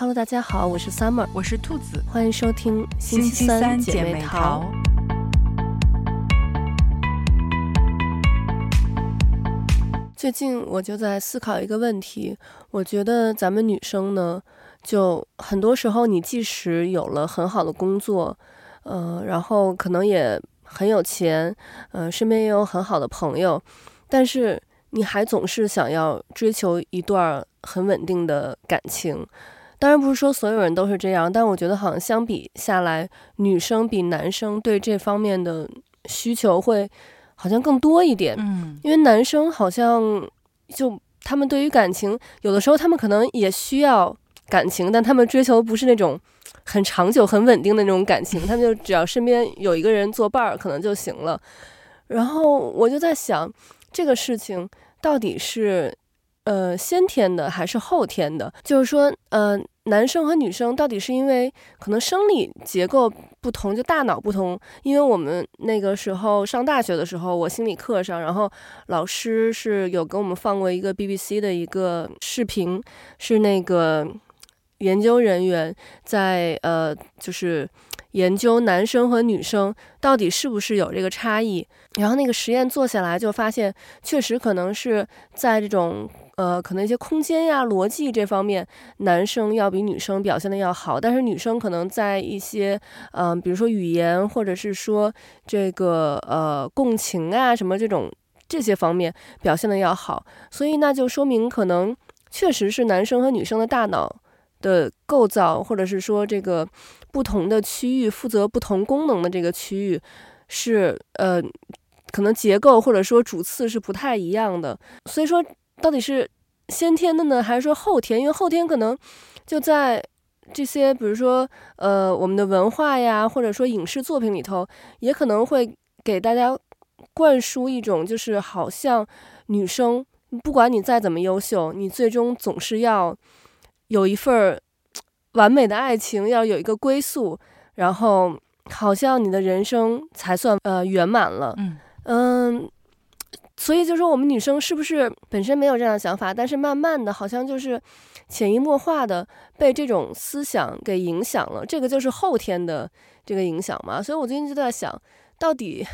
Hello，大家好，我是 Summer，我是兔子，欢迎收听星期三姐妹淘。最近我就在思考一个问题，我觉得咱们女生呢，就很多时候你即使有了很好的工作，呃，然后可能也很有钱，呃，身边也有很好的朋友，但是你还总是想要追求一段很稳定的感情。当然不是说所有人都是这样，但我觉得好像相比下来，女生比男生对这方面的需求会好像更多一点。嗯，因为男生好像就他们对于感情，有的时候他们可能也需要感情，但他们追求不是那种很长久、很稳定的那种感情，他们就只要身边有一个人作伴儿可能就行了。然后我就在想，这个事情到底是。呃，先天的还是后天的？就是说，呃，男生和女生到底是因为可能生理结构不同，就大脑不同。因为我们那个时候上大学的时候，我心理课上，然后老师是有给我们放过一个 BBC 的一个视频，是那个研究人员在呃，就是研究男生和女生到底是不是有这个差异。然后那个实验做下来，就发现确实可能是在这种。呃，可能一些空间呀、逻辑这方面，男生要比女生表现的要好，但是女生可能在一些，嗯、比如说语言，或者是说这个呃共情啊什么这种这些方面表现的要好，所以那就说明可能确实是男生和女生的大脑的构造，或者是说这个不同的区域负责不同功能的这个区域是呃可能结构或者说主次是不太一样的，所以说。到底是先天的呢，还是说后天？因为后天可能就在这些，比如说呃，我们的文化呀，或者说影视作品里头，也可能会给大家灌输一种，就是好像女生不管你再怎么优秀，你最终总是要有一份完美的爱情，要有一个归宿，然后好像你的人生才算呃圆满了。嗯嗯。所以就说我们女生是不是本身没有这样的想法，但是慢慢的好像就是潜移默化的被这种思想给影响了，这个就是后天的这个影响嘛。所以我最近就在想，到底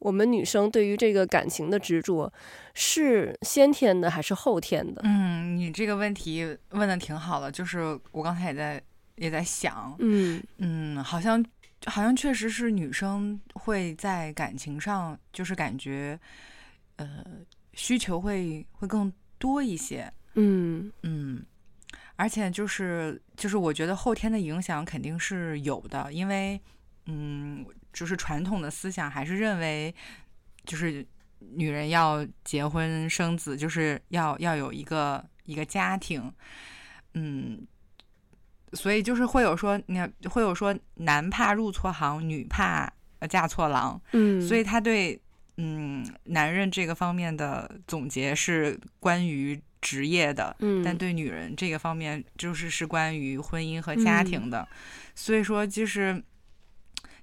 我们女生对于这个感情的执着是先天的还是后天的？嗯，你这个问题问的挺好的，就是我刚才也在也在想，嗯嗯，好像好像确实是女生会在感情上就是感觉。呃，需求会会更多一些，嗯嗯，而且就是就是我觉得后天的影响肯定是有的，因为嗯，就是传统的思想还是认为，就是女人要结婚生子，就是要要有一个一个家庭，嗯，所以就是会有说，你会有说男怕入错行，女怕嫁错郎，嗯，所以他对。嗯，男人这个方面的总结是关于职业的，嗯，但对女人这个方面就是是关于婚姻和家庭的，嗯，所以说就是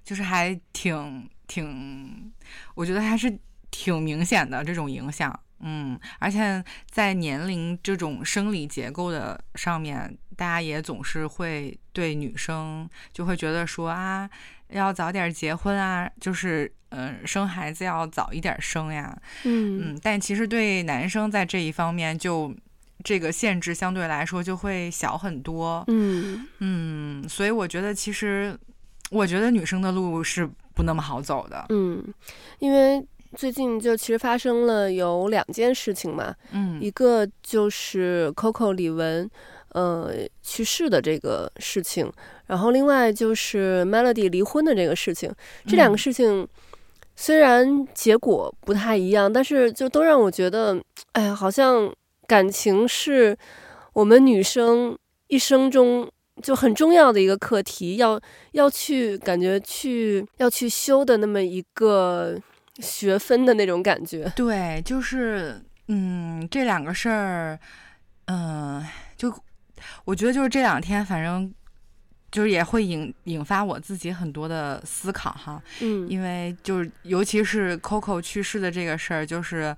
就是还挺挺，我觉得还是挺明显的这种影响，嗯，而且在年龄这种生理结构的上面，大家也总是会对女生就会觉得说啊。要早点结婚啊，就是嗯、呃，生孩子要早一点生呀，嗯。嗯，但其实对男生在这一方面就这个限制相对来说就会小很多，嗯。嗯，所以我觉得其实我觉得女生的路是不那么好走的，嗯，因为最近就其实发生了有两件事情嘛，嗯，一个就是 Coco 李玟。呃，去世的这个事情，然后另外就是 Melody 离婚的这个事情，这两个事情虽然结果不太一样，嗯，但是就都让我觉得，哎呀，好像感情是我们女生一生中就很重要的一个课题，要要去感觉去要去修的那么一个学分的那种感觉。对，就是嗯，这两个事儿，嗯，呃，就。我觉得就是这两天，反正就是也会引引发我自己很多的思考哈。嗯，因为就是尤其是 Coco 去世的这个事儿，就是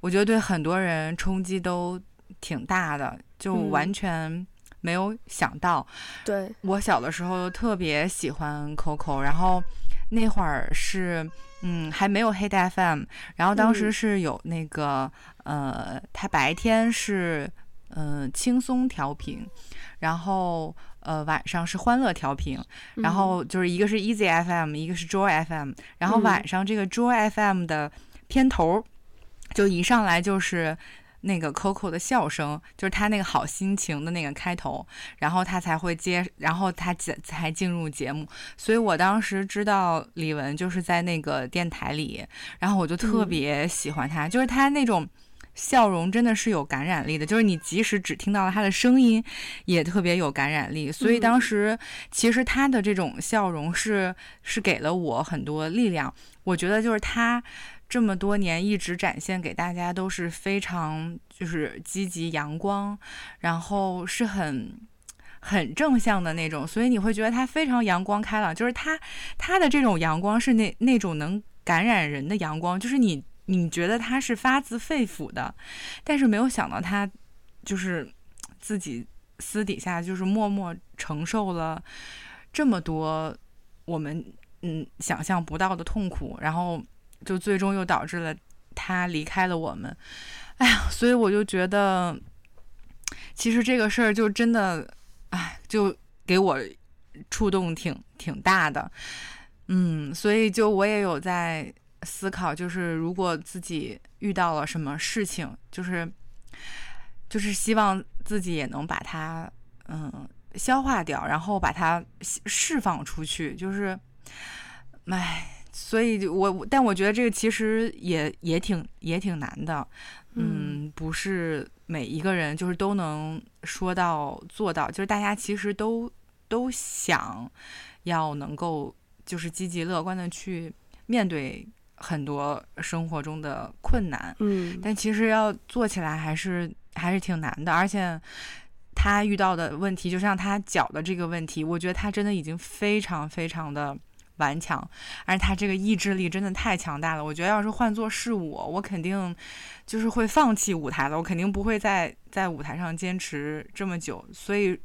我觉得对很多人冲击都挺大的，就完全没有想到。对，我小的时候特别喜欢 Coco，然后那会儿是嗯还没有黑带 FM，然后当时是有那个、嗯、呃，他白天是嗯、呃、轻松调频，然后呃晚上是欢乐调频，然后就是一个是 Easy FM，一个是 Joy FM，然后晚上这个 Joy FM 的片头就一上来就是。那个 Coco 的笑声，就是他那个好心情的那个开头，然后他才会接，然后他才才进入节目。所以我当时知道李玟就是在那个电台里，然后我就特别喜欢他，嗯、就是他那种笑容真的是有感染力的，就是你即使只听到了他的声音，也特别有感染力。所以当时其实他的这种笑容是是给了我很多力量。我觉得就是他。这么多年一直展现给大家都是非常就是积极阳光，然后是很很正向的那种，所以你会觉得他非常阳光开朗，就是他他的这种阳光是那那种能感染人的阳光，就是你你觉得他是发自肺腑的，但是没有想到他就是自己私底下就是默默承受了这么多我们嗯想象不到的痛苦，然后。就最终又导致了他离开了我们，哎呀，所以我就觉得，其实这个事儿就真的，哎，就给我触动挺挺大的，嗯，所以就我也有在思考，就是如果自己遇到了什么事情，就是就是希望自己也能把它嗯消化掉，然后把它释放出去，就是，唉。所以我，我但我觉得这个其实也也挺也挺难的，嗯，不是每一个人就是都能说到做到，就是大家其实都都想要能够就是积极乐观的去面对很多生活中的困难，嗯，但其实要做起来还是还是挺难的，而且他遇到的问题，就像他脚的这个问题，我觉得他真的已经非常非常的。顽强，而他这个意志力真的太强大了。我觉得要是换做是我，我肯定就是会放弃舞台了。我肯定不会再在舞台上坚持这么久。所以，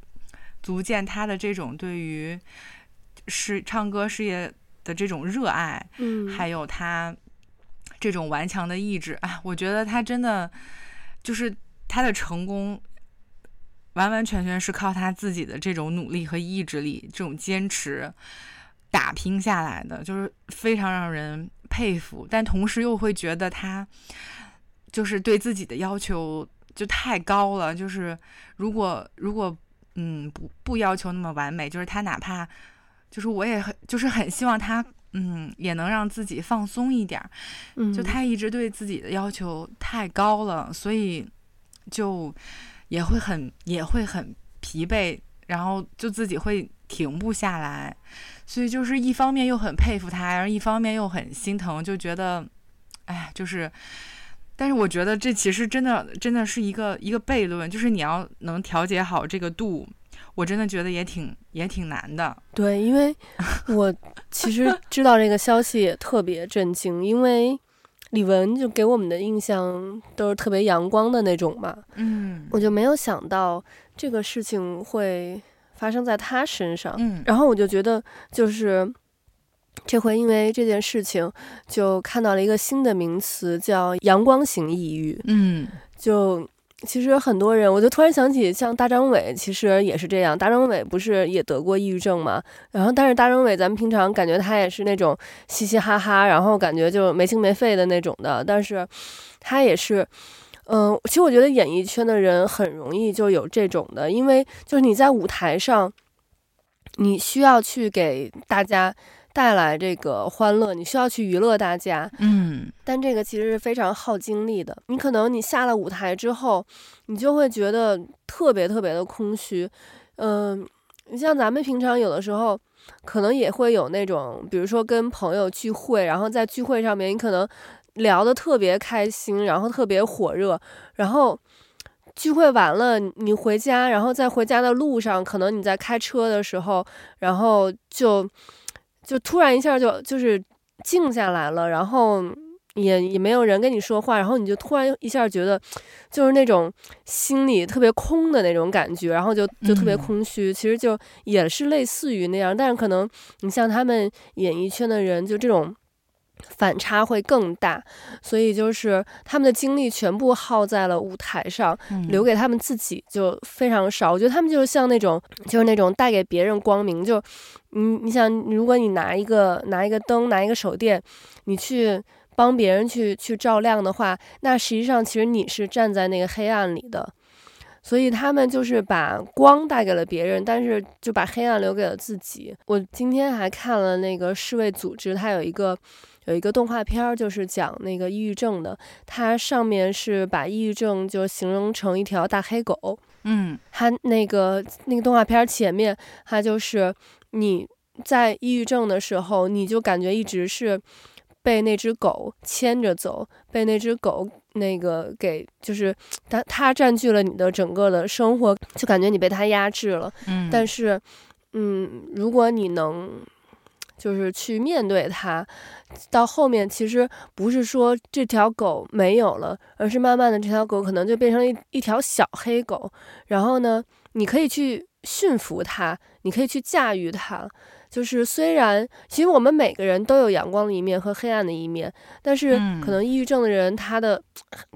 足见他的这种对于是唱歌事业的这种热爱，嗯，还有他这种顽强的意志，啊，我觉得他真的就是他的成功，完完全全是靠他自己的这种努力和意志力，这种坚持。打拼下来的，就是非常让人佩服，但同时又会觉得他就是对自己的要求就太高了。就是如果如果嗯不不要求那么完美，就是他哪怕就是我也很就是很希望他嗯也能让自己放松一点儿。就他一直对自己的要求太高了，所以就也会很也会很疲惫，然后就自己会停不下来。所以就是一方面又很佩服他，然后一方面又很心疼，就觉得，哎，就是，但是我觉得这其实真的真的是一个一个悖论，就是你要能调节好这个度，我真的觉得也挺也挺难的。对，因为我其实 知道这个消息也特别震惊，因为李玟就给我们的印象都是特别阳光的那种嘛，嗯，我就没有想到这个事情会。发生在他身上，嗯，然后我就觉得，就是这回因为这件事情，就看到了一个新的名词，叫“阳光型抑郁”。嗯，就其实很多人，我就突然想起，像大张伟，其实也是这样。大张伟不是也得过抑郁症吗？然后，但是大张伟，咱们平常感觉他也是那种嘻嘻哈哈，然后感觉就没心没肺的那种的，但是他也是。嗯，其实我觉得演艺圈的人很容易就有这种的，因为就是你在舞台上，你需要去给大家带来这个欢乐，你需要去娱乐大家，嗯，但这个其实是非常耗精力的。你可能你下了舞台之后，你就会觉得特别特别的空虚。嗯，你像咱们平常有的时候，可能也会有那种，比如说跟朋友聚会，然后在聚会上面，你可能。聊得特别开心，然后特别火热，然后聚会完了，你回家，然后在回家的路上，可能你在开车的时候，然后就就突然一下就就是静下来了，然后也也没有人跟你说话，然后你就突然一下觉得，就是那种心里特别空的那种感觉，然后就就特别空虚。其实就也是类似于那样，但是可能你像他们演艺圈的人，就这种。反差会更大，所以就是他们的精力全部耗在了舞台上，嗯、留给他们自己就非常少。我觉得他们就是像那种，就是那种带给别人光明。就，你你想，如果你拿一个拿一个灯，拿一个手电，你去帮别人去去照亮的话，那实际上其实你是站在那个黑暗里的。所以他们就是把光带给了别人，但是就把黑暗留给了自己。我今天还看了那个世卫组织，它有一个。有一个动画片儿，就是讲那个抑郁症的。它上面是把抑郁症就形容成一条大黑狗。嗯，它那个那个动画片前面，它就是你在抑郁症的时候，你就感觉一直是被那只狗牵着走，被那只狗那个给就是它它占据了你的整个的生活，就感觉你被它压制了。嗯，但是，嗯，如果你能。就是去面对它，到后面其实不是说这条狗没有了，而是慢慢的这条狗可能就变成一一条小黑狗，然后呢，你可以去驯服它，你可以去驾驭它。就是虽然其实我们每个人都有阳光的一面和黑暗的一面，但是可能抑郁症的人他的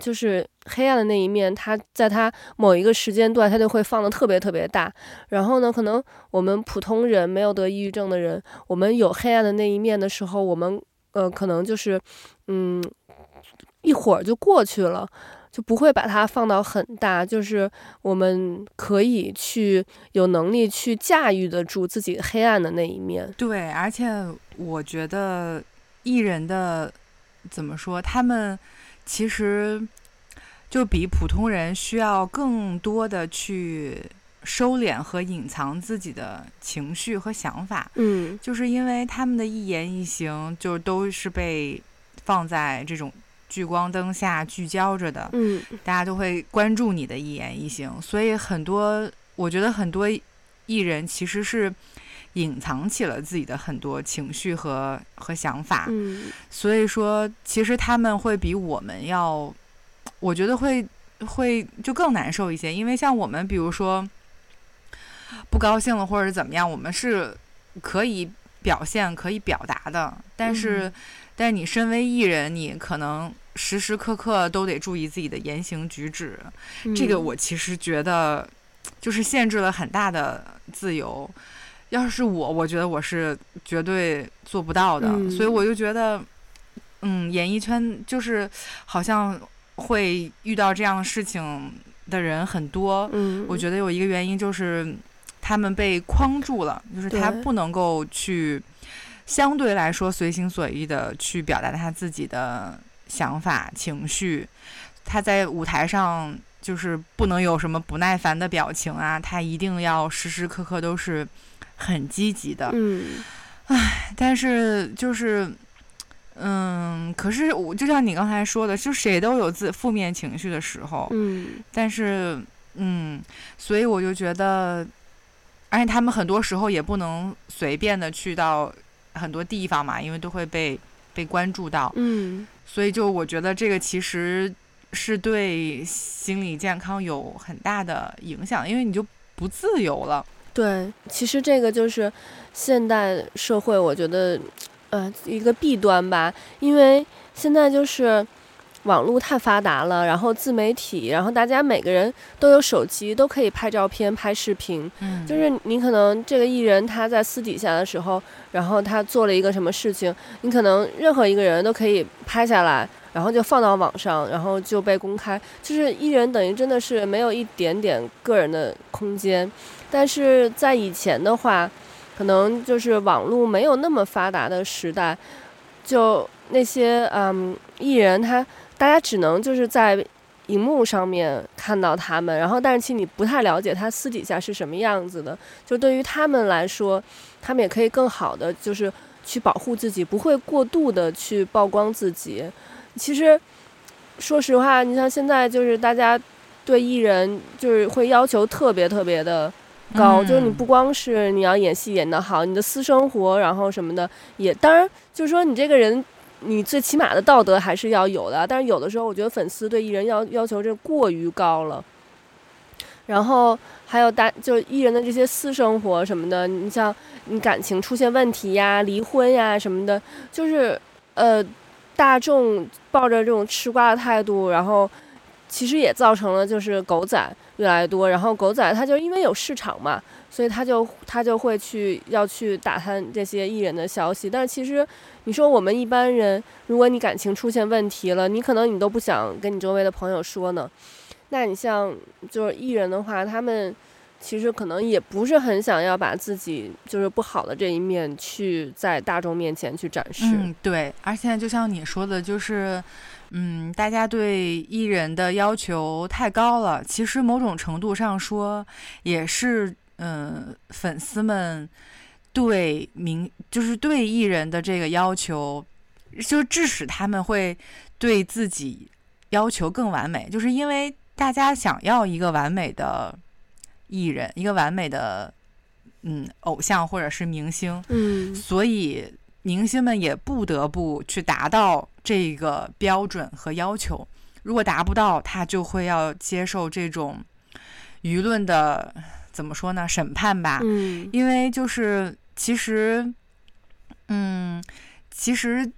就是黑暗的那一面，他在他某一个时间段他就会放的特别特别大。然后呢，可能我们普通人没有得抑郁症的人，我们有黑暗的那一面的时候，我们呃可能就是嗯一会儿就过去了。就不会把它放到很大，就是我们可以去有能力去驾驭得住自己黑暗的那一面。对，而且我觉得艺人的怎么说，他们其实就比普通人需要更多的去收敛和隐藏自己的情绪和想法。嗯，就是因为他们的一言一行，就都是被放在这种。聚光灯下聚焦着的，嗯，大家都会关注你的一言一行，所以很多，我觉得很多艺人其实是隐藏起了自己的很多情绪和和想法，嗯，所以说其实他们会比我们要，我觉得会会就更难受一些，因为像我们比如说不高兴了或者怎么样，我们是可以表现可以表达的，但是、嗯、但你身为艺人，你可能。时时刻刻都得注意自己的言行举止，嗯，这个我其实觉得就是限制了很大的自由。要是我，我觉得我是绝对做不到的。嗯，所以我就觉得，嗯，演艺圈就是好像会遇到这样的事情的人很多。嗯，我觉得有一个原因就是他们被框住了，就是他不能够去相对来说随心所欲的去表达他自己的。想法、情绪，他在舞台上就是不能有什么不耐烦的表情啊，他一定要时时刻刻都是很积极的。嗯，唉，但是就是，嗯，可是我就像你刚才说的，就谁都有自负面情绪的时候。嗯，但是，嗯，所以我就觉得，而且他们很多时候也不能随便的去到很多地方嘛，因为都会被被关注到。嗯。所以，就我觉得这个其实是对心理健康有很大的影响，因为你就不自由了。对，其实这个就是现代社会，我觉得，呃，一个弊端吧。因为现在就是网络太发达了，然后自媒体，然后大家每个人都有手机，都可以拍照片、拍视频。嗯，就是你可能这个艺人他在私底下的时候。然后他做了一个什么事情，你可能任何一个人都可以拍下来，然后就放到网上，然后就被公开。就是艺人等于真的是没有一点点个人的空间。但是在以前的话，可能就是网络没有那么发达的时代，就那些嗯艺人他大家只能就是在荧幕上面看到他们，然后但是其实你不太了解他私底下是什么样子的。就对于他们来说。他们也可以更好的，就是去保护自己，不会过度的去曝光自己。其实，说实话，你像现在就是大家对艺人就是会要求特别特别的高，嗯，就是你不光是你要演戏演得好，你的私生活然后什么的也，当然就是说你这个人你最起码的道德还是要有的。但是有的时候，我觉得粉丝对艺人要要求这过于高了。然后还有大就是艺人的这些私生活什么的，你像你感情出现问题呀、离婚呀什么的，就是呃，大众抱着这种吃瓜的态度，然后其实也造成了就是狗仔越来越多。然后狗仔他就因为有市场嘛，所以他就他就会去要去打探这些艺人的消息。但是其实你说我们一般人，如果你感情出现问题了，你可能你都不想跟你周围的朋友说呢。那你像就是艺人的话，他们其实可能也不是很想要把自己就是不好的这一面去在大众面前去展示。嗯，对。而且就像你说的，就是嗯，大家对艺人的要求太高了。其实某种程度上说，也是嗯，粉丝们对明就是对艺人的这个要求，就致使他们会对自己要求更完美，就是因为。大家想要一个完美的艺人，一个完美的嗯偶像或者是明星，嗯，所以明星们也不得不去达到这个标准和要求。如果达不到，他就会要接受这种舆论的怎么说呢？审判吧。嗯，因为就是其实，嗯，其实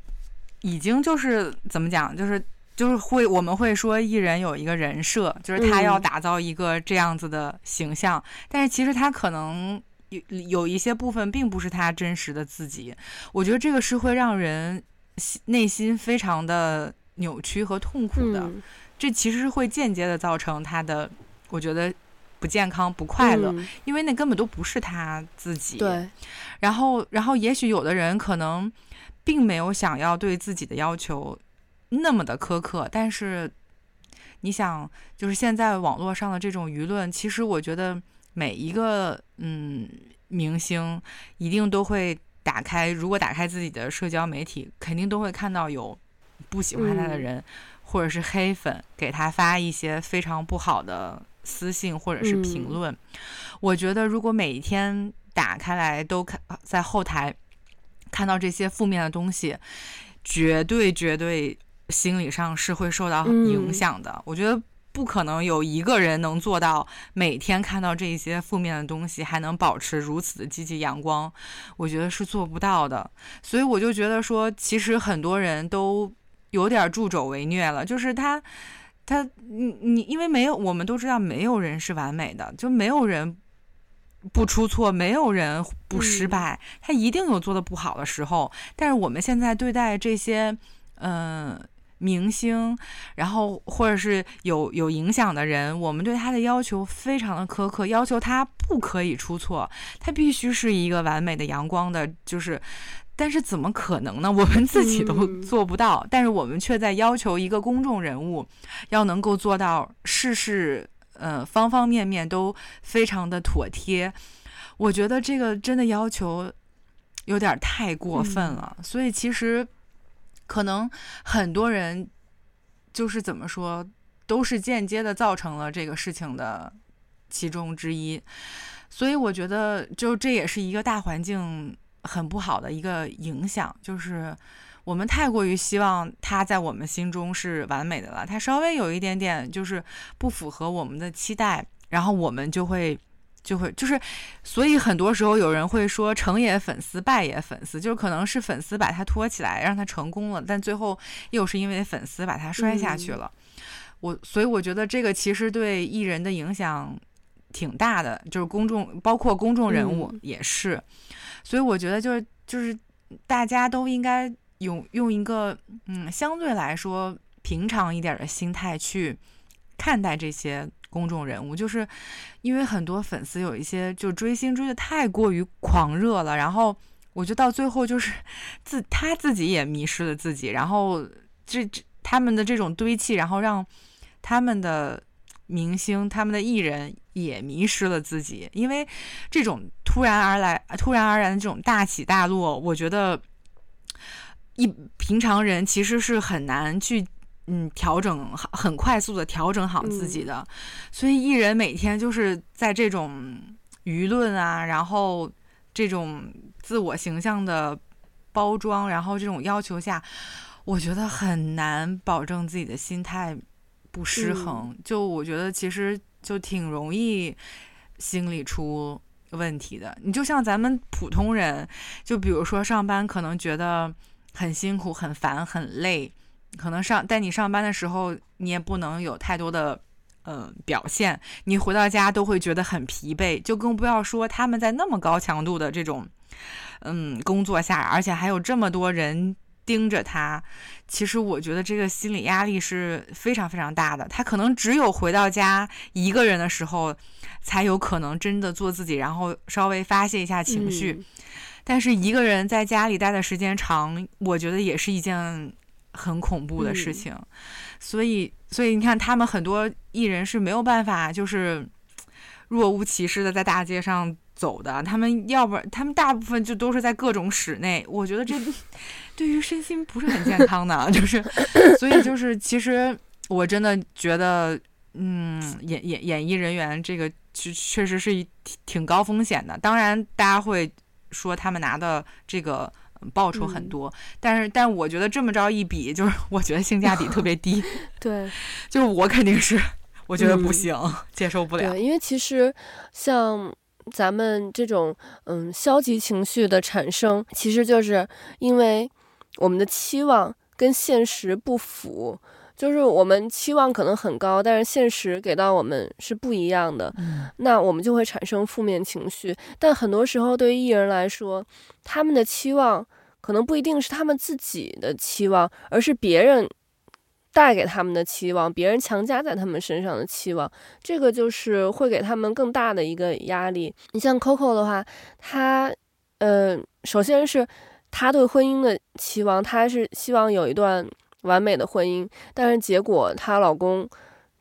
已经就是怎么讲，就是。就是会，我们会说艺人有一个人设，就是他要打造一个这样子的形象，嗯、但是其实他可能有有一些部分并不是他真实的自己。我觉得这个是会让人内心非常的扭曲和痛苦的，嗯、这其实是会间接的造成他的，我觉得不健康、不快乐，嗯、因为那根本都不是他自己。对，然后，然后也许有的人可能并没有想要对自己的要求。那么的苛刻，但是你想，就是现在网络上的这种舆论，其实我觉得每一个嗯明星一定都会打开，如果打开自己的社交媒体，肯定都会看到有不喜欢他的人，嗯、或者是黑粉给他发一些非常不好的私信或者是评论。嗯、我觉得如果每一天打开来都看在后台看到这些负面的东西，绝对绝对。心理上是会受到影响的。嗯、我觉得不可能有一个人能做到每天看到这些负面的东西还能保持如此的积极阳光，我觉得是做不到的。所以我就觉得说，其实很多人都有点助纣为虐了。就是他，他，你你，因为没有，我们都知道没有人是完美的，就没有人不出错，没有人不失败，嗯、他一定有做的不好的时候。但是我们现在对待这些，嗯、呃。明星，然后或者是有有影响的人，我们对他的要求非常的苛刻，要求他不可以出错，他必须是一个完美的、阳光的，就是，但是怎么可能呢？我们自己都做不到，嗯、但是我们却在要求一个公众人物要能够做到事事，呃，方方面面都非常的妥帖。我觉得这个真的要求有点太过分了，嗯、所以其实。可能很多人就是怎么说，都是间接的造成了这个事情的其中之一，所以我觉得就这也是一个大环境很不好的一个影响，就是我们太过于希望他在我们心中是完美的了，他稍微有一点点就是不符合我们的期待，然后我们就会。就会就是，所以很多时候有人会说成也粉丝，败也粉丝，就是可能是粉丝把他托起来，让他成功了，但最后又是因为粉丝把他摔下去了。嗯、我所以我觉得这个其实对艺人的影响挺大的，就是公众包括公众人物也是。嗯、所以我觉得就是就是大家都应该用用一个嗯相对来说平常一点的心态去看待这些。公众人物，就是因为很多粉丝有一些就追星追的太过于狂热了，然后我觉得到最后就是 自他自己也迷失了自己，然后这这他们的这种堆砌，然后让他们的明星、他们的艺人也迷失了自己，因为这种突然而来、突然而然的这种大起大落，我觉得一平常人其实是很难去。嗯，调整好，很快速的调整好自己的，嗯、所以艺人每天就是在这种舆论啊，然后这种自我形象的包装，然后这种要求下，我觉得很难保证自己的心态不失衡。嗯、就我觉得其实就挺容易心理出问题的。你就像咱们普通人，就比如说上班可能觉得很辛苦、很烦、很累，可能上带你上班的时候，你也不能有太多的。嗯，表现你回到家都会觉得很疲惫，就更不要说他们在那么高强度的这种，嗯，工作下，而且还有这么多人盯着他。其实我觉得这个心理压力是非常非常大的。他可能只有回到家一个人的时候，才有可能真的做自己，然后稍微发泄一下情绪。嗯。但是一个人在家里待的时间长，我觉得也是一件很恐怖的事情。嗯。所以。所以你看，他们很多艺人是没有办法，就是若无其事的在大街上走的。他们要不然，他们大部分就都是在各种室内。我觉得这 对于身心不是很健康的，就是。所以就是，其实我真的觉得，嗯，演演演艺人员这个确确实是一挺挺高风险的。当然，大家会说他们拿的这个。报酬很多，嗯、但是但我觉得这么着一比，就是 我觉得性价比特别低。对，就是我肯定是，我觉得不行，嗯、接受不了。对，因为其实像咱们这种嗯消极情绪的产生，其实就是因为我们的期望跟现实不符。就是我们期望可能很高，但是现实给到我们是不一样的，嗯，那我们就会产生负面情绪。但很多时候，对于艺人来说，他们的期望可能不一定是他们自己的期望，而是别人带给他们的期望，别人强加在他们身上的期望。这个就是会给他们更大的一个压力。你像 Coco 的话，他，呃，首先是他对婚姻的期望，他是希望有一段。完美的婚姻，但是结果她老公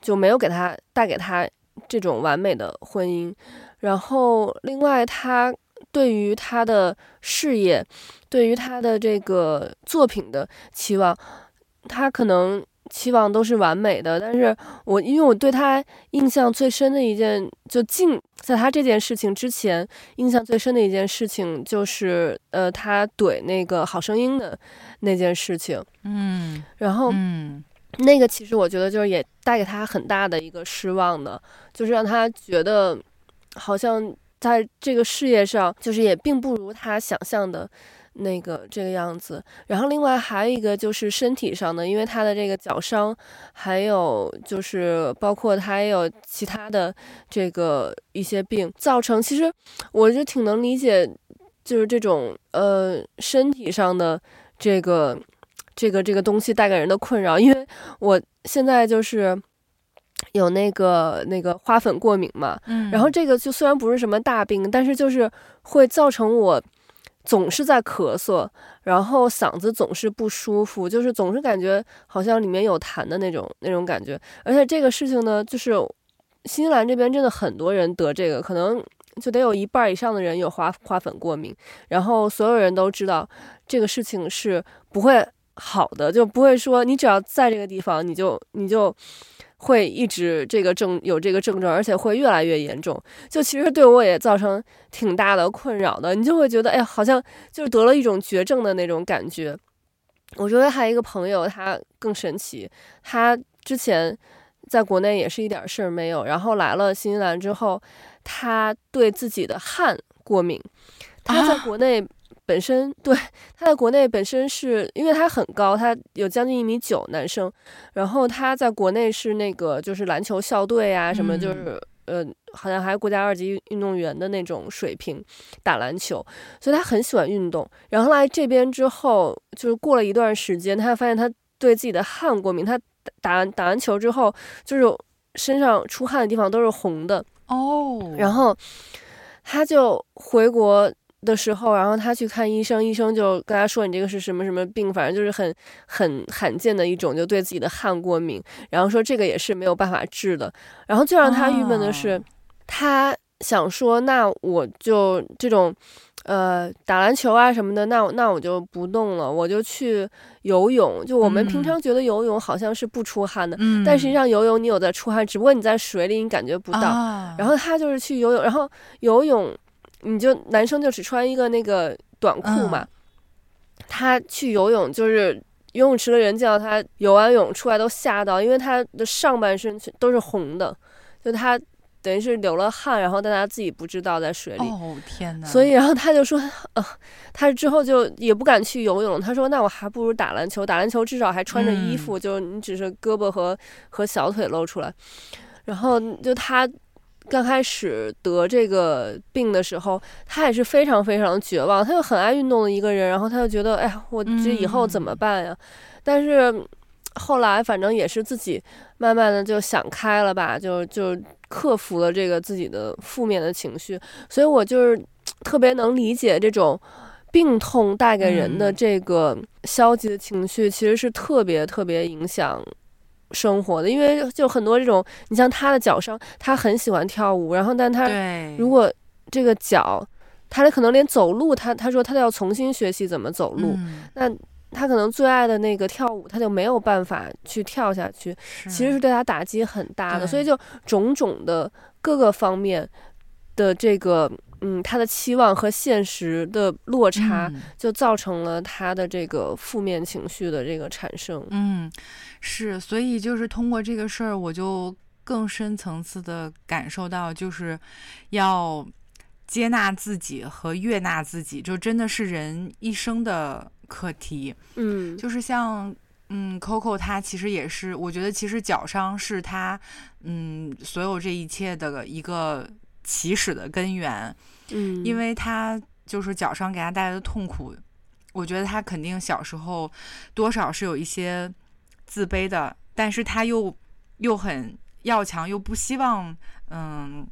就没有给她带给她这种完美的婚姻。然后，另外，她对于她的事业，对于她的这个作品的期望，她可能期望都是完美的。但是我因为我对他印象最深的一件，就近在他这件事情之前，印象最深的一件事情就是，呃，他怼那个好声音的那件事情。嗯，然后，嗯，那个其实我觉得就是也带给他很大的一个失望的，就是让他觉得好像在这个事业上，就是也并不如他想象的那个这个样子。然后另外还有一个就是身体上的，因为他的这个脚伤，还有就是包括他也有其他的这个一些病，造成其实我就挺能理解，就是这种呃身体上的这个。这个这个东西带给人的困扰，因为我现在就是有那个那个花粉过敏嘛，嗯，然后这个就虽然不是什么大病，但是就是会造成我总是在咳嗽，然后嗓子总是不舒服，就是总是感觉好像里面有痰的那种那种感觉，而且这个事情呢，就是新西兰这边真的很多人得这个，可能就得有一半以上的人有花花粉过敏，然后所有人都知道这个事情是不会。好的，就不会说你只要在这个地方，你就你就会一直这个症有这个症状，而且会越来越严重。就其实对我也造成挺大的困扰的。你就会觉得，哎呀，好像就是得了一种绝症的那种感觉。我觉得还有一个朋友，他更神奇，他之前在国内也是一点事儿没有，然后来了新西兰之后，他对自己的汗过敏，他在国内。本身对他在国内本身是因为他很高，他有将近一米九，男生。然后他在国内是那个就是篮球校队啊，什么就是呃，好像还有国家二级运动员的那种水平，打篮球，所以他很喜欢运动。然后来这边之后，就是过了一段时间，他发现他对自己的汗过敏。他打完打完球之后，就是身上出汗的地方都是红的哦。然后他就回国。的时候，然后他去看医生，医生就跟他说：“你这个是什么什么病？反正就是很很罕见的一种，就对自己的汗过敏。然后说这个也是没有办法治的。然后最让他郁闷的是，他想说，那我就这种，呃，打篮球啊什么的，那那我就不动了，我就去游泳。就我们平常觉得游泳好像是不出汗的，嗯、但实际上游泳你有在出汗，只不过你在水里你感觉不到。然后他就是去游泳，然后游泳。”你就男生就只穿一个那个短裤嘛，嗯、他去游泳就是游泳池的人见到他游完泳出来都吓到，因为他的上半身都是红的，就他等于是流了汗，然后但他自己不知道在水里。哦天哪！所以然后他就说，呃，他之后就也不敢去游泳。他说，那我还不如打篮球，打篮球至少还穿着衣服，嗯、就你只是胳膊和和小腿露出来。然后就他。刚开始得这个病的时候，他也是非常非常绝望。他就很爱运动的一个人，然后他就觉得，哎呀，我这以后怎么办呀？嗯、但是后来反正也是自己慢慢的就想开了吧，就就克服了这个自己的负面的情绪。所以我就是特别能理解这种病痛带给人的这个消极的情绪，其实是特别特别影响。生活的，因为就很多这种，你像他的脚伤，他很喜欢跳舞，然后但他如果这个脚，他可能连走路，他他说他都要重新学习怎么走路，嗯、那他可能最爱的那个跳舞，他就没有办法去跳下去，其实是对他打击很大的，所以就种种的各个方面的这个。嗯，他的期望和现实的落差，就造成了他的这个负面情绪的这个产生。嗯，是，所以就是通过这个事儿，我就更深层次的感受到，就是要接纳自己和悦纳自己，就真的是人一生的课题。嗯，就是像嗯，Coco 他其实也是，我觉得其实脚伤是他嗯所有这一切的一个起始的根源。嗯，因为他就是脚伤给他带来的痛苦，我觉得他肯定小时候多少是有一些自卑的，但是他又又很要强，又不希望嗯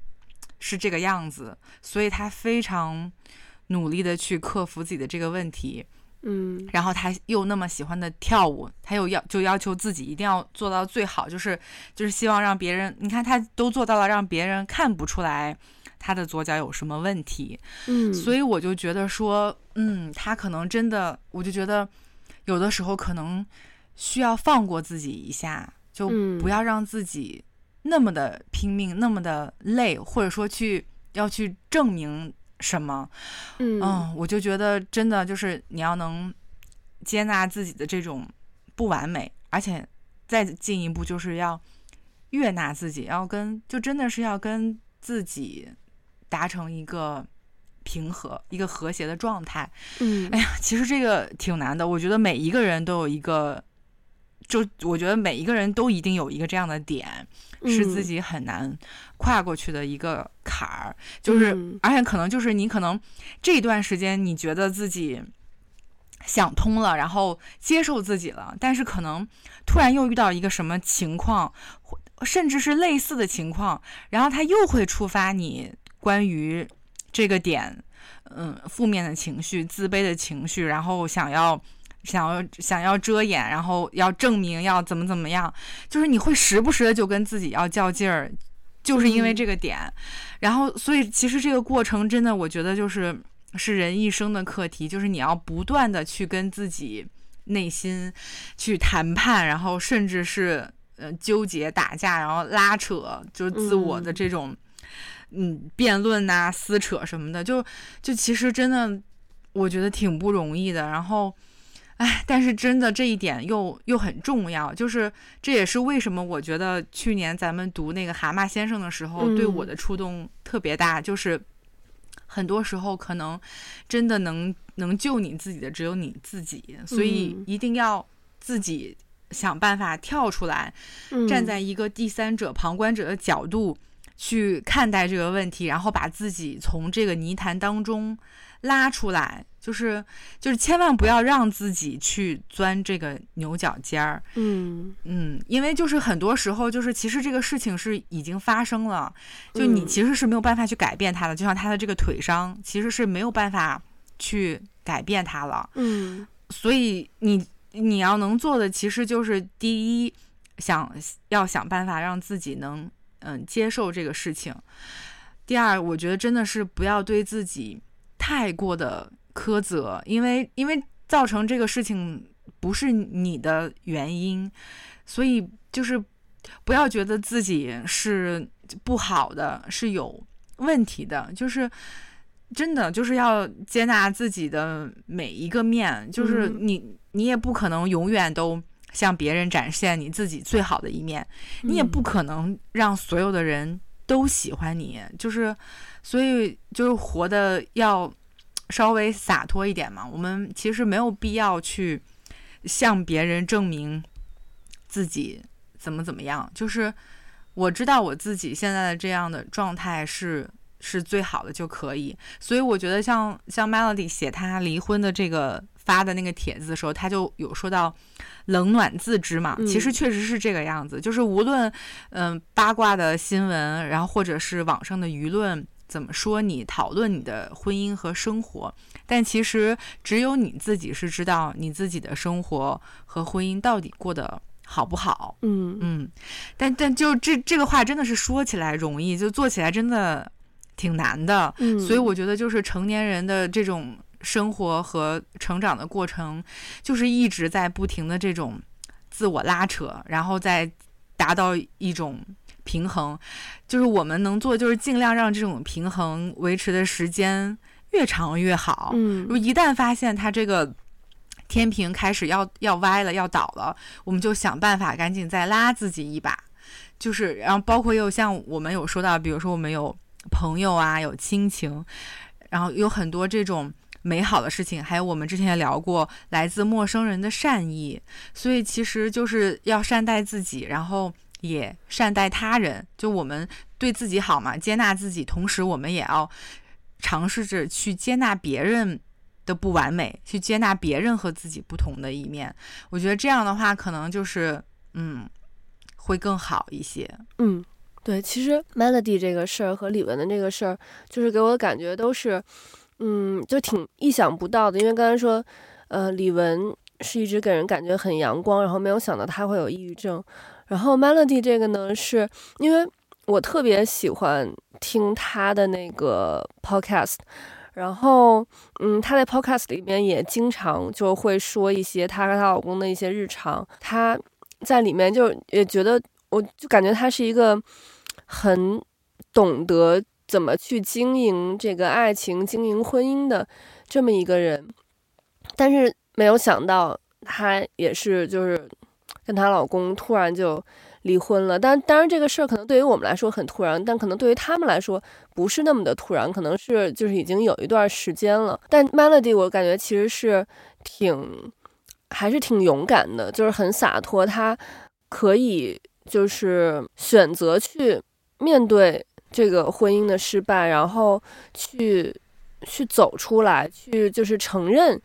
是这个样子，所以他非常努力的去克服自己的这个问题，嗯，然后他又那么喜欢的跳舞，他又要就要求自己一定要做到最好，就是就是希望让别人，你看他都做到了，让别人看不出来。他的左脚有什么问题？嗯，所以我就觉得说，嗯，他可能真的，我就觉得有的时候可能需要放过自己一下，就不要让自己那么的拼命，那么的累，或者说去要去证明什么。嗯，嗯，我就觉得真的就是你要能接纳自己的这种不完美，而且再进一步就是要悦纳自己，要跟就真的是要跟自己。达成一个平和、一个和谐的状态。嗯，哎呀，其实这个挺难的。我觉得每一个人都有一个，就我觉得每一个人都一定有一个这样的点，是自己很难跨过去的一个坎儿。嗯、就是，而且可能就是你可能这段时间你觉得自己想通了，然后接受自己了，但是可能突然又遇到一个什么情况，甚至是类似的情况，然后他又会触发你。关于这个点，嗯，负面的情绪、自卑的情绪，然后想要、想要、想要遮掩，然后要证明，要怎么怎么样，就是你会时不时的就跟自己要较劲儿，就是因为这个点。嗯、然后，所以其实这个过程真的，我觉得就是是人一生的课题，就是你要不断的去跟自己内心去谈判，然后甚至是呃纠结、打架，然后拉扯，就是自我的这种。嗯嗯，辩论呐、撕扯什么的，就就其实真的，我觉得挺不容易的。然后，哎，但是真的这一点又又很重要，就是这也是为什么我觉得去年咱们读那个《蛤蟆先生》的时候，对我的触动特别大。嗯、就是很多时候可能真的能能救你自己的只有你自己，所以一定要自己想办法跳出来，嗯、站在一个第三者、旁观者的角度。去看待这个问题，然后把自己从这个泥潭当中拉出来，就是就是千万不要让自己去钻这个牛角尖儿。嗯嗯，因为就是很多时候，就是其实这个事情是已经发生了，就你其实是没有办法去改变它的。就像他的这个腿伤，其实是没有办法去改变它了。嗯，所以你你要能做的，其实就是第一，想要想办法让自己能。嗯，接受这个事情。第二，我觉得真的是不要对自己太过的苛责，因为因为造成这个事情不是你的原因，所以就是不要觉得自己是不好的，是有问题的，就是真的就是要接纳自己的每一个面，就是你你也不可能永远都向别人展现你自己最好的一面，你也不可能让所有的人都喜欢你，就是，所以就是活的要稍微洒脱一点嘛。我们其实没有必要去向别人证明自己怎么怎么样，就是我知道我自己现在的这样的状态是是最好的就可以。所以我觉得像像 Melody 写他离婚的这个。发的那个帖子的时候，他就有说到冷暖自知嘛，其实确实是这个样子，嗯、就是无论嗯、呃、八卦的新闻，然后或者是网上的舆论怎么说你，讨论你的婚姻和生活，但其实只有你自己是知道你自己的生活和婚姻到底过得好不好。嗯嗯，但但就这这个话真的是说起来容易，就做起来真的挺难的。嗯，所以我觉得就是成年人的这种。生活和成长的过程，就是一直在不停的这种自我拉扯，然后再达到一种平衡。就是我们能做，就是尽量让这种平衡维持的时间越长越好。嗯，如一旦发现它这个天平开始要要歪了，要倒了，我们就想办法赶紧再拉自己一把。就是，然后包括又像我们有说到，比如说我们有朋友啊，有亲情，然后有很多这种。美好的事情，还有我们之前也聊过来自陌生人的善意，所以其实就是要善待自己，然后也善待他人。就我们对自己好嘛，接纳自己，同时我们也要尝试着去接纳别人的不完美，去接纳别人和自己不同的一面。我觉得这样的话，可能就是嗯，会更好一些。嗯，对，其实 Melody 这个事儿和李玟的这个事儿，就是给我的感觉都是。嗯，就挺意想不到的，因为刚才说，呃，李玟是一直给人感觉很阳光，然后没有想到她会有抑郁症。然后 Melody 这个呢，是因为我特别喜欢听她的那个 podcast，然后嗯，她在 podcast 里面也经常就会说一些她和她老公的一些日常，她在里面就也觉得，我就感觉她是一个很懂得。怎么去经营这个爱情、经营婚姻的这么一个人，但是没有想到她也是就是跟她老公突然就离婚了。但当然这个事儿可能对于我们来说很突然，但可能对于他们来说不是那么的突然，可能是就是已经有一段时间了。但 Melody 我感觉其实是挺还是挺勇敢的，就是很洒脱，她可以就是选择去面对。这个婚姻的失败，然后去去走出来，去就是承认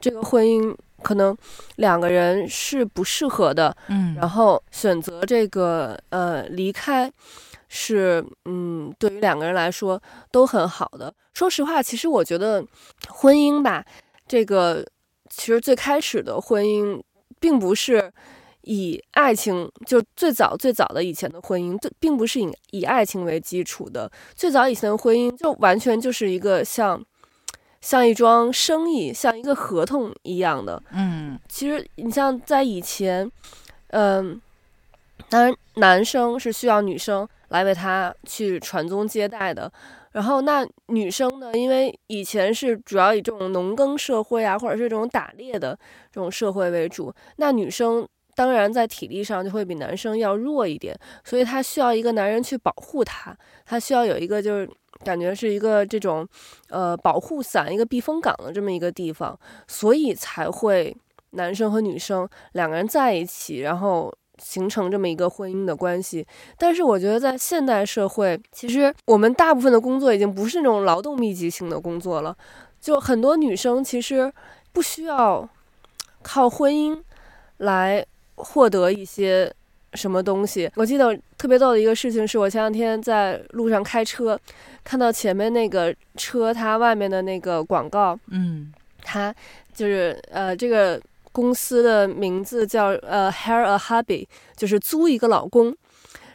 这个婚姻可能两个人是不适合的，嗯，然后选择这个呃离开是嗯，对于两个人来说都很好的。说实话，其实我觉得婚姻吧，这个其实最开始的婚姻并不是。以爱情就最早最早的以前的婚姻，这并不是以以爱情为基础的。最早以前的婚姻就完全就是一个像，像一桩生意，像一个合同一样的。嗯，其实你像在以前，嗯，当然男生是需要女生来为他去传宗接代的。然后那女生呢，因为以前是主要以这种农耕社会啊，或者是这种打猎的这种社会为主，那女生。当然，在体力上就会比男生要弱一点，所以他需要一个男人去保护他，他需要有一个就是感觉是一个这种，呃，保护伞、一个避风港的这么一个地方，所以才会男生和女生两个人在一起，然后形成这么一个婚姻的关系。但是我觉得在现代社会，其实我们大部分的工作已经不是那种劳动密集型的工作了，就很多女生其实不需要靠婚姻来。获得一些什么东西？我记得特别逗的一个事情是，我前两天在路上开车，看到前面那个车，它外面的那个广告，嗯，它就是呃，这个公司的名字叫呃，Hire a Hubby，就是租一个老公。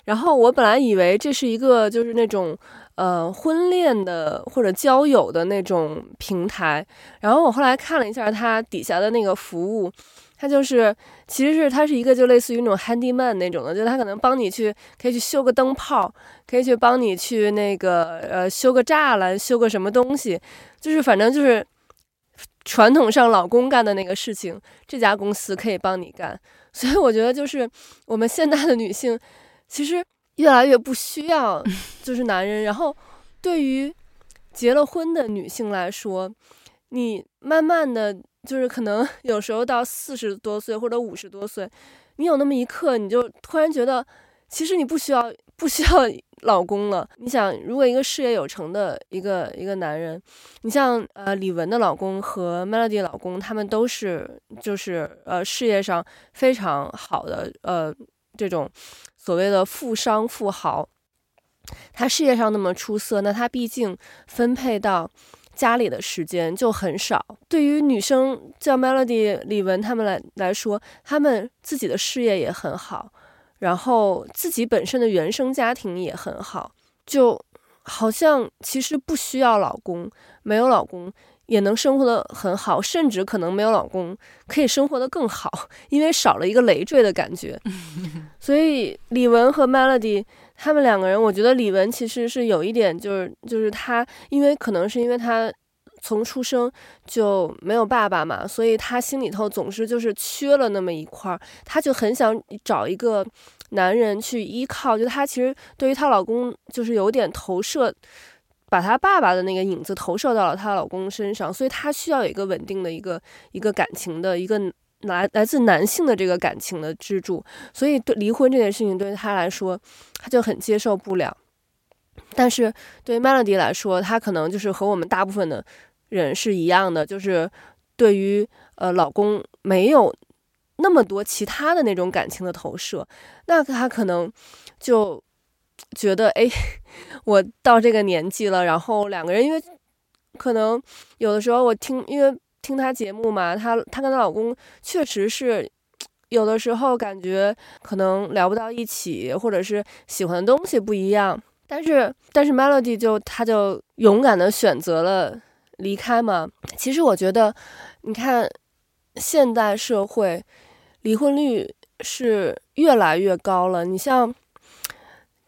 然后我本来以为这是一个就是那种呃婚恋的或者交友的那种平台，然后我后来看了一下它底下的那个服务。他就是，其实是他是一个就类似于那种 handyman 那种的，就是他可能帮你去，可以去修个灯泡，可以去帮你去那个呃修个栅栏，修个什么东西，就是反正就是传统上老公干的那个事情，这家公司可以帮你干。所以我觉得，就是我们现代的女性，其实越来越不需要 就是男人。然后，对于结了婚的女性来说，你慢慢的就是可能 有时候到四十多岁或者五十多岁，你有那么一刻，你就突然觉得，其实你不需要不需要 老公了。你想，如果一个事业有成的一个一个男人，你像呃李玟的老公和 Melody 老公，他们都是就是呃事业上非常好的呃这种所谓的富商富豪。他事业上那么出色，那他毕竟分配到家里的时间就很少。对于女生叫 Melody、李玟他们来来说，他们自己的事业也很好，然后自己本身的原生家庭也很好，就好像其实不需要老公，没有老公也能生活的很好，甚至可能没有老公可以生活的更好，因为少了一个累赘的感觉。所以李玟和 Melody。他们两个人，我觉得李玟其实是有一点，就是就是她，因为可能是因为她从出生就没有爸爸嘛，所以她心里头总是就是缺了那么一块儿，她就很想找一个男人去依靠。就她其实对于她老公就是有点投射，把她爸爸的那个影子投射到了她老公身上，所以她需要有一个稳定的一个一个感情的一个。来来自男性的这个感情的支柱，所以对离婚这件事情对于他来说，他就很接受不了。但是对 Melody 来说，他可能就是和我们大部分的人是一样的，就是对于呃老公没有那么多其他的那种感情的投射，那他可能就觉得，哎，我到这个年纪了，然后两个人因为可能有的时候我听因为。听她节目嘛，她她跟她老公确实是有的时候感觉可能聊不到一起，或者是喜欢的东西不一样。但是但是 Melody 就她就勇敢的选择了离开嘛。其实我觉得，你看现代社会离婚率是越来越高了。你像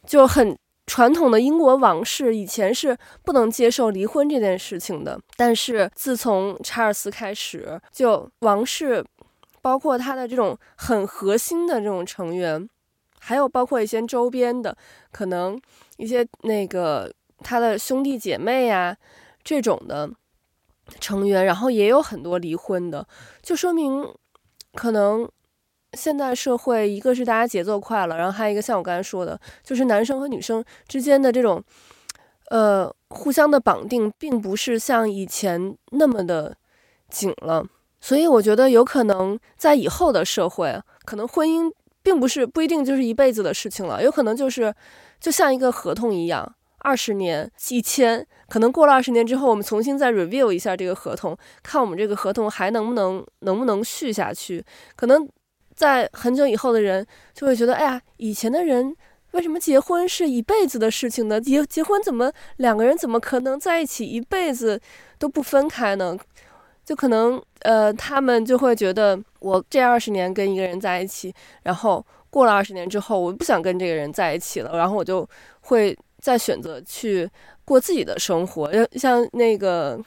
就很。传统的英国王室以前是不能接受离婚这件事情的，但是自从查尔斯开始，就王室，包括他的这种很核心的这种成员，还有包括一些周边的，可能一些那个他的兄弟姐妹呀这种的成员，然后也有很多离婚的，就说明可能。现代社会，一个是大家节奏快了，然后还有一个像我刚才说的，就是男生和女生之间的这种，呃，互相的绑定，并不是像以前那么的紧了。所以我觉得有可能在以后的社会，可能婚姻并不是不一定就是一辈子的事情了，有可能就是就像一个合同一样，二十年一签，可能过了二十年之后，我们重新再 review 一下这个合同，看我们这个合同还能不能能不能续下去，可能。在很久以后的人就会觉得，哎呀，以前的人为什么结婚是一辈子的事情呢？结结婚怎么两个人怎么可能在一起一辈子都不分开呢？就可能呃，他们就会觉得，我这二十年跟一个人在一起，然后过了二十年之后，我不想跟这个人在一起了，然后我就会再选择去过自己的生活。像那个，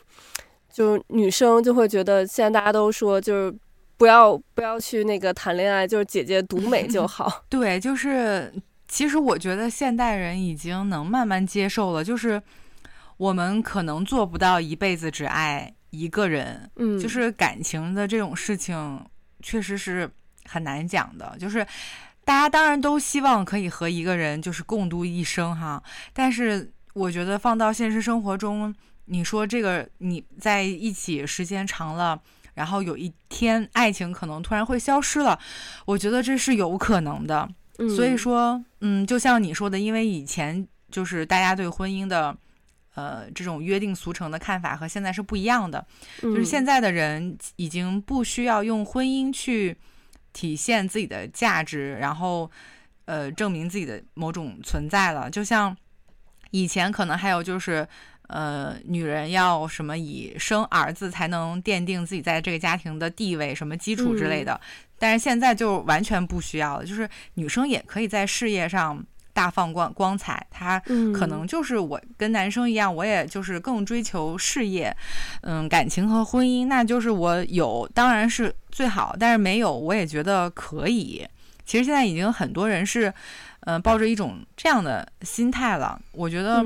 就女生就会觉得，现在大家都说就是。不要不要去那个谈恋爱，就是姐姐独美就好。对，就是其实我觉得现代人已经能慢慢接受了，就是我们可能做不到一辈子只爱一个人，嗯，就是感情的这种事情确实是很难讲的。就是大家当然都希望可以和一个人就是共度一生哈，但是我觉得放到现实生活中，你说这个你在一起时间长了。然后有一天，爱情可能突然会消失了，我觉得这是有可能的。嗯，所以说，嗯，就像你说的，因为以前就是大家对婚姻的，呃，这种约定俗成的看法和现在是不一样的。就是现在的人已经不需要用婚姻去体现自己的价值，然后，呃，证明自己的某种存在了。就像以前可能还有就是。呃，女人要什么以生儿子才能奠定自己在这个家庭的地位，什么基础之类的。嗯、但是现在就完全不需要了，就是女生也可以在事业上大放光光彩，她可能就是我跟男生一样，我也就是更追求事业，嗯，感情和婚姻，那就是我有当然是最好，但是没有我也觉得可以。其实现在已经很多人是，嗯、呃，抱着一种这样的心态了。我觉得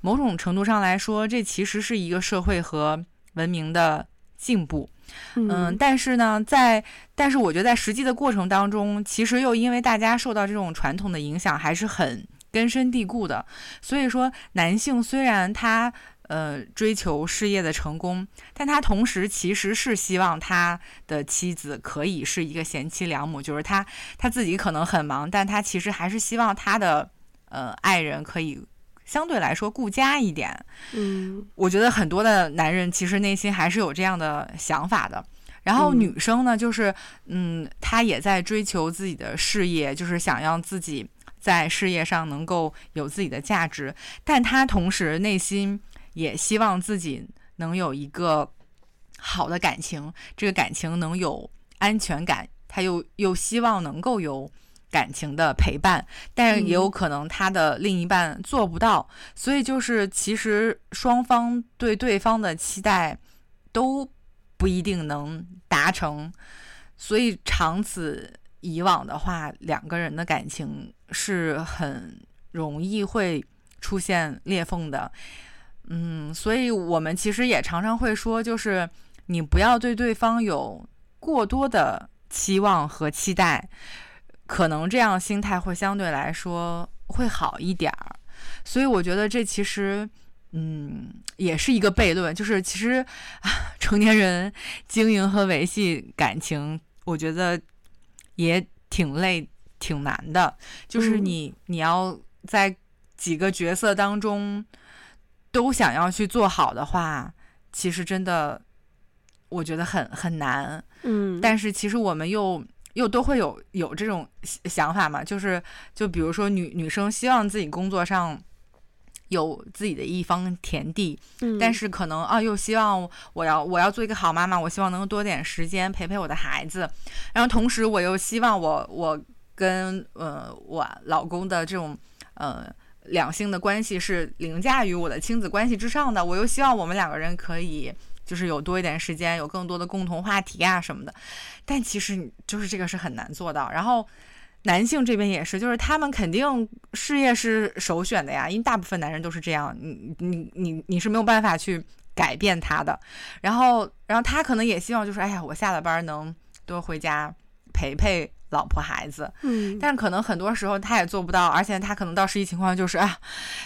某种程度上来说，这其实是一个社会和文明的进步。嗯，嗯，但是呢，在但是我觉得在实际的过程当中，其实又因为大家受到这种传统的影响，还是很根深蒂固的。所以说，男性虽然他呃追求事业的成功，但他同时其实是希望他的妻子可以是一个贤妻良母，就是他他自己可能很忙，但他其实还是希望他的呃爱人可以。相对来说顾家一点，嗯，我觉得很多的男人其实内心还是有这样的想法的。然后女生呢，就是嗯，她也在追求自己的事业，就是想要自己在事业上能够有自己的价值，但她同时内心也希望自己能有一个好的感情，这个感情能有安全感，他又又希望能够有。感情的陪伴，但是也有可能他的另一半做不到，嗯、所以就是其实双方对对方的期待都不一定能达成，所以长此以往的话，两个人的感情是很容易会出现裂缝的。嗯，所以我们其实也常常会说，就是你不要对对方有过多的期望和期待。可能这样心态会相对来说会好一点儿，所以我觉得这其实，嗯，也是一个悖论。就是其实啊，成年人经营和维系感情，我觉得也挺累、挺难的。就是你你要在几个角色当中都想要去做好的话，其实真的我觉得很很难。嗯，但是其实我们又。又都会有有这种想法嘛，就是就比如说女女生希望自己工作上有自己的一方田地，嗯，但是可能啊又希望我要我要做一个好妈妈，我希望能够多点时间陪陪我的孩子，然后同时我又希望我我跟呃我老公的这种呃两性的关系是凌驾于我的亲子关系之上的，我又希望我们两个人可以。就是有多一点时间，有更多的共同话题啊什么的，但其实就是这个是很难做到。然后男性这边也是，就是他们肯定事业是首选的呀，因为大部分男人都是这样，你你你你是没有办法去改变他的。然后然后他可能也希望就是，哎呀，我下了班能多回家陪陪。老婆孩子，嗯，但是可能很多时候他也做不到，而且他可能到实际情况就是啊，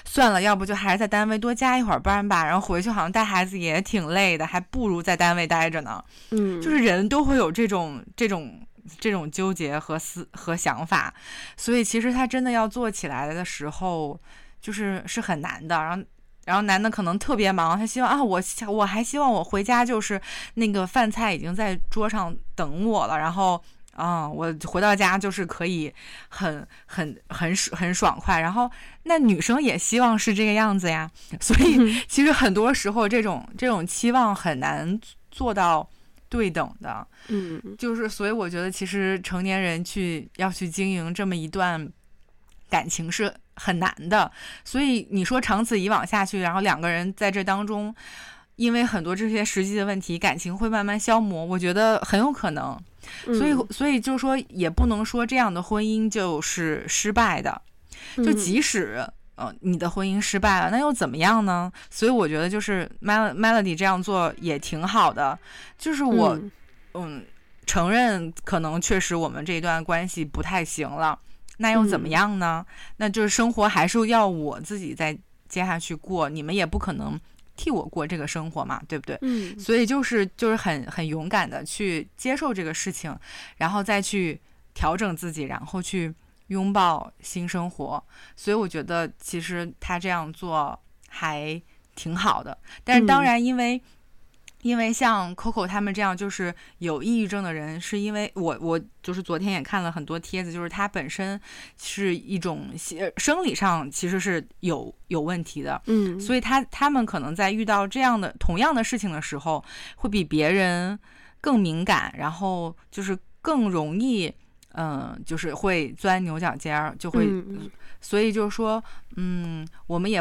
算了，要不就还是在单位多加一会儿班吧，然后回去好像带孩子也挺累的，还不如在单位待着呢。嗯，就是人都会有这种这种这种纠结和思和想法，所以其实他真的要做起来的时候，就是是很难的。然后然后男的可能特别忙，他希望啊，我我还希望我回家就是那个饭菜已经在桌上等我了，然后。啊、哦，我回到家就是可以很很很爽很爽快，然后那女生也希望是这个样子呀，所以其实很多时候这种这种期望很难做到对等的，嗯，就是所以我觉得其实成年人去要去经营这么一段感情是很难的，所以你说长此以往下去，然后两个人在这当中，因为很多这些实际的问题，感情会慢慢消磨，我觉得很有可能。所以，所以就是说，也不能说这样的婚姻就是失败的。就即使呃你的婚姻失败了，那又怎么样呢？所以我觉得就是 Melody 这样做也挺好的。就是我嗯承认，可能确实我们这一段关系不太行了，那又怎么样呢？那就是生活还是要我自己再接下去过，你们也不可能。替我过这个生活嘛，对不对？嗯，所以就是就是很很勇敢的去接受这个事情，然后再去调整自己，然后去拥抱新生活。所以我觉得其实他这样做还挺好的。但是当然，因为。因为像 Coco 他们这样就是有抑郁症的人，是因为我我就是昨天也看了很多帖子，就是他本身是一种生理上其实是有有问题的，嗯，所以他他们可能在遇到这样的同样的事情的时候，会比别人更敏感，然后就是更容易嗯、呃，就是会钻牛角尖儿，就会，嗯、所以就是说，嗯，我们也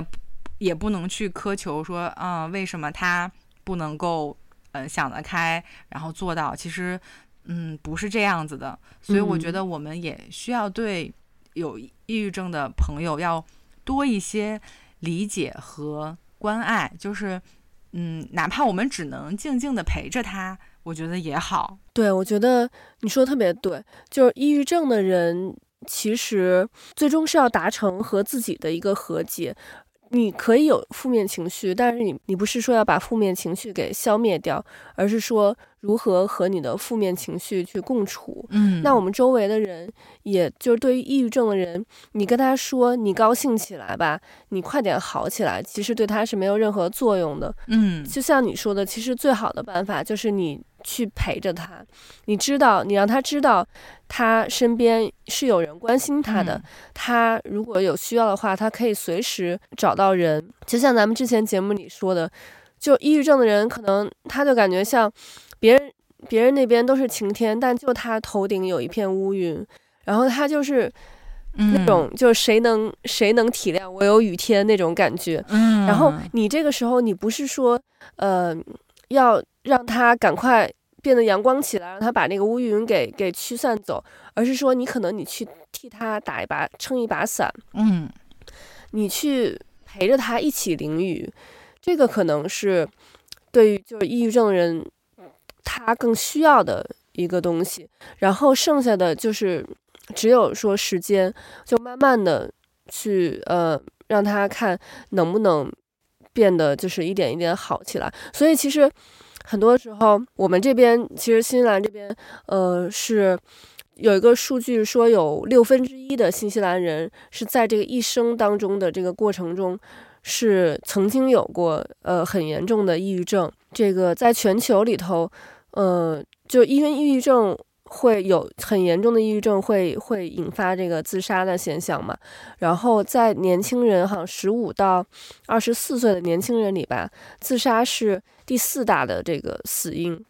也不能去苛求说，啊、呃，为什么他不能够，呃，想得开，然后做到？其实，嗯，不是这样子的。所以我觉得我们也需要对有抑郁症的朋友要多一些理解和关爱，就是，嗯，哪怕我们只能静静的陪着他。我觉得也好，对，我觉得你说的特别对，就是抑郁症的人其实最终是要达成和自己的一个和解。你可以有负面情绪，但是你你不是说要把负面情绪给消灭掉，而是说如何和你的负面情绪去共处。嗯，那我们周围的人，也就是对于抑郁症的人，你跟他说你高兴起来吧，你快点好起来，其实对他是没有任何作用的。嗯，就像你说的，其实最好的办法就是你。去陪着他，你知道，你让他知道，他身边是有人关心他的。嗯、他如果有需要的话，他可以随时找到人。就像咱们之前节目里说的，就抑郁症的人，可能他就感觉像别人，别人那边都是晴天，但就他头顶有一片乌云，然后他就是那种，嗯、就是谁能谁能体谅我有雨天那种感觉。嗯，然后你这个时候，你不是说，呃。要让他赶快变得阳光起来，让他把那个乌云给给驱散走，而是说你可能你去替他打一把撑一把伞，嗯，你去陪着他一起淋雨，这个可能是对于就是抑郁症人他更需要的一个东西。然后剩下的就是只有说时间，就慢慢的去呃让他看能不能。变得就是一点一点好起来，所以其实很多时候我们这边其实新西兰这边，呃，是有一个数据说有六分之一的新西兰人是在这个一生当中的这个过程中是曾经有过呃很严重的抑郁症。这个在全球里头，呃，就因为抑郁症。会有很严重的抑郁症，会会引发这个自杀的现象嘛？然后在年轻人，好像十五到二十四岁的年轻人里吧，自杀是第四大的这个死因。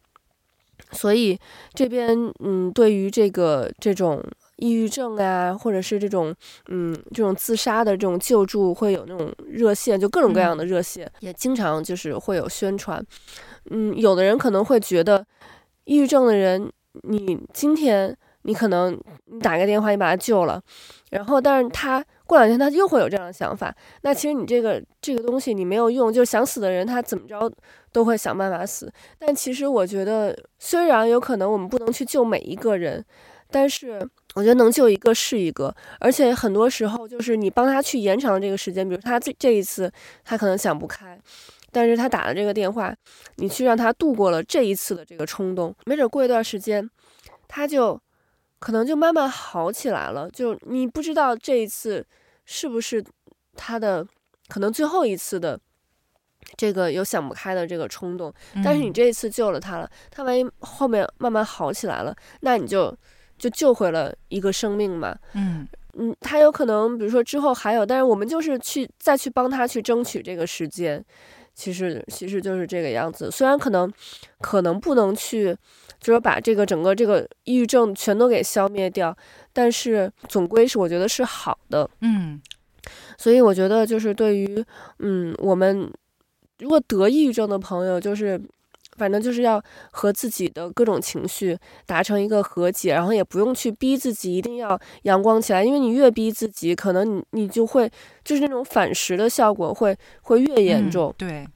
所以这边，嗯，对于这个这种抑郁症啊，或者是这种，嗯，这种自杀的这种救助，会有那种热线，就各种各样的热线，也经常就是会有宣传。嗯，有的人可能会觉得，抑郁症的人。你今天你可能你打个电话，你把他救了，然后但是他过两天他又会有这样的想法，那其实你这个这个东西你没有用，就是想死的人他怎么着都会想办法死。但其实我觉得，虽然有可能我们不能去救每一个人，但是我觉得能救一个是一个，而且很多时候就是你帮他去延长这个时间，比如他这这一次他可能想不开。但是他打了这个电话，你去让他度过了这一次的这个冲动，没准过一段时间，他就可能就慢慢好起来了。就你不知道这一次是不是他的可能最后一次的这个有想不开的这个冲动，但是你这一次救了他了，他万一后面慢慢好起来了，那你就就救回了一个生命嘛。嗯嗯，他有可能比如说之后还有，但是我们就是去再去帮他去争取这个时间。其实其实就是这个样子，虽然可能可能不能去，就是把这个整个这个抑郁症全都给消灭掉，但是总归是我觉得是好的。嗯，所以我觉得就是对于嗯我们如果得抑郁症的朋友，就是反正就是要和自己的各种情绪达成一个和解，然后也不用去逼自己一定要阳光起来，因为你越逼自己，可能你你就会就是那种反噬的效果会会越严重。嗯，对。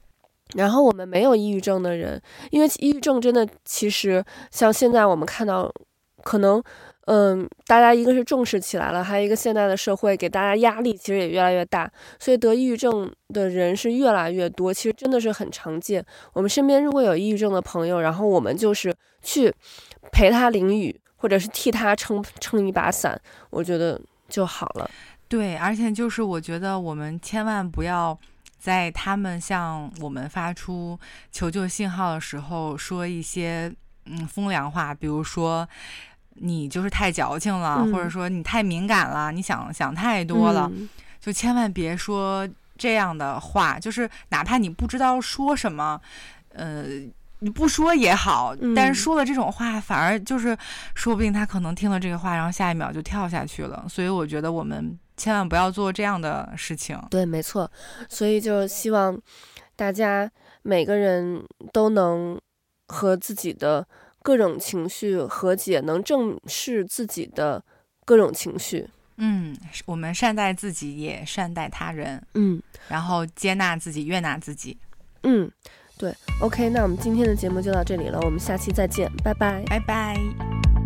然后我们没有抑郁症的人，因为抑郁症真的其实像现在我们看到，可能嗯，大家一个是重视起来了，还有一个现在的社会给大家压力其实也越来越大，所以得抑郁症的人是越来越多，其实真的是很常见。我们身边如果有抑郁症的朋友，然后我们就是去陪他淋雨，或者是替他撑撑一把伞，我觉得就好了。对，而且就是我觉得我们千万不要。在他们向我们发出求救信号的时候，说一些嗯风凉话，比如说你就是太矫情了，嗯、或者说你太敏感了，你想想太多了，嗯、就千万别说这样的话。就是哪怕你不知道说什么，呃，你不说也好，嗯、但是说了这种话，反而就是说不定他可能听了这个话，然后下一秒就跳下去了。所以我觉得我们千万不要做这样的事情。对，没错。所以就希望大家每个人都能和自己的各种情绪和解，能正视自己的各种情绪。嗯，我们善待自己，也善待他人。嗯，然后接纳自己，悦纳自己。嗯。对，OK，那我们今天的节目就到这里了，我们下期再见，拜拜，拜拜。